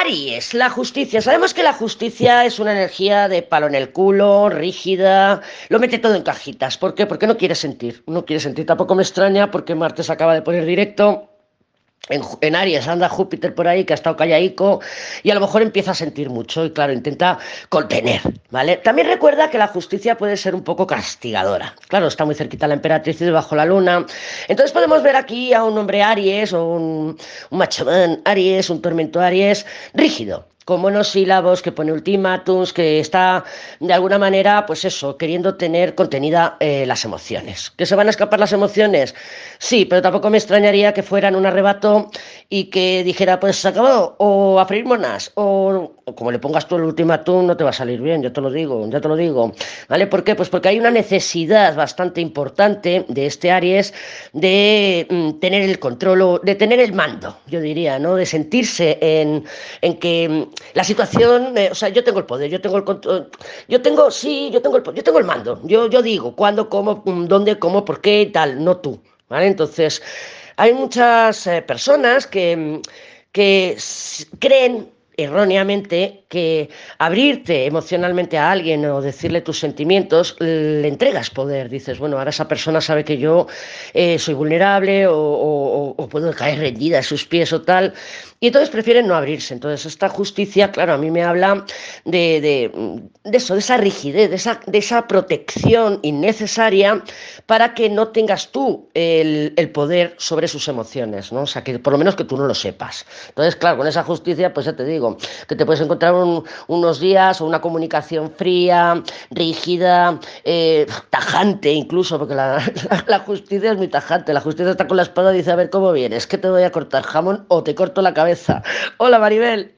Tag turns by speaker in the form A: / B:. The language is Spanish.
A: Aries, la justicia. Sabemos que la justicia es una energía de palo en el culo, rígida, lo mete todo en cajitas. ¿Por qué? Porque no quiere sentir. No quiere sentir. Tampoco me extraña porque Martes acaba de poner directo. En, Aries anda Júpiter por ahí que ha estado callaico y a lo mejor empieza a sentir mucho y claro, intenta contener, ¿vale? También recuerda que la justicia puede ser un poco castigadora. Claro, está muy cerquita la emperatriz y debajo la luna. Entonces podemos ver aquí a un hombre Aries o un, un machamán Aries, un tormento Aries rígido, con monosílabos, que pone ultimátums, que está de alguna manera, pues eso, queriendo tener contenida eh, las emociones. ¿Que se van a escapar las emociones? Sí, pero tampoco me extrañaría que fueran un arrebato y que dijera, pues se acabó, o a freír o, como le pongas tú el ultimátum, no te va a salir bien, yo te lo digo, ya te lo digo. ¿Vale? ¿Por qué? Pues porque hay una necesidad bastante importante de este Aries de mm, tener el control, de tener el mando, yo diría, ¿no? De sentirse en, en que mm, la situación, eh, o sea, yo tengo el poder, yo tengo el control, yo tengo, sí, yo tengo el yo tengo el mando, yo, yo digo cuándo, cómo, mm, dónde, cómo, por qué y tal, no tú, ¿vale? Entonces, hay muchas eh, personas que, mm, que creen erróneamente que abrirte emocionalmente a alguien o decirle tus sentimientos le entregas poder. Dices, bueno, ahora esa persona sabe que yo eh, soy vulnerable o, puedo caer rendida a sus pies o tal. Y entonces prefieren no abrirse. Entonces esta justicia, claro, a mí me habla de, de, eso, de esa rigidez, de esa, de esa protección innecesaria para que no tengas tú el, el poder sobre sus emociones, ¿no? O sea, que por lo menos que tú no lo sepas. Entonces, claro, con esa justicia, pues ya te digo, que te puedes encontrar unos días o una comunicación fría, rígida, eh, tajante incluso, porque la, justicia es muy tajante. La justicia está con la espada y dice, a ver cómo vienes, que te voy a cortar jamón o te corto la cabeza. Hola Maribel.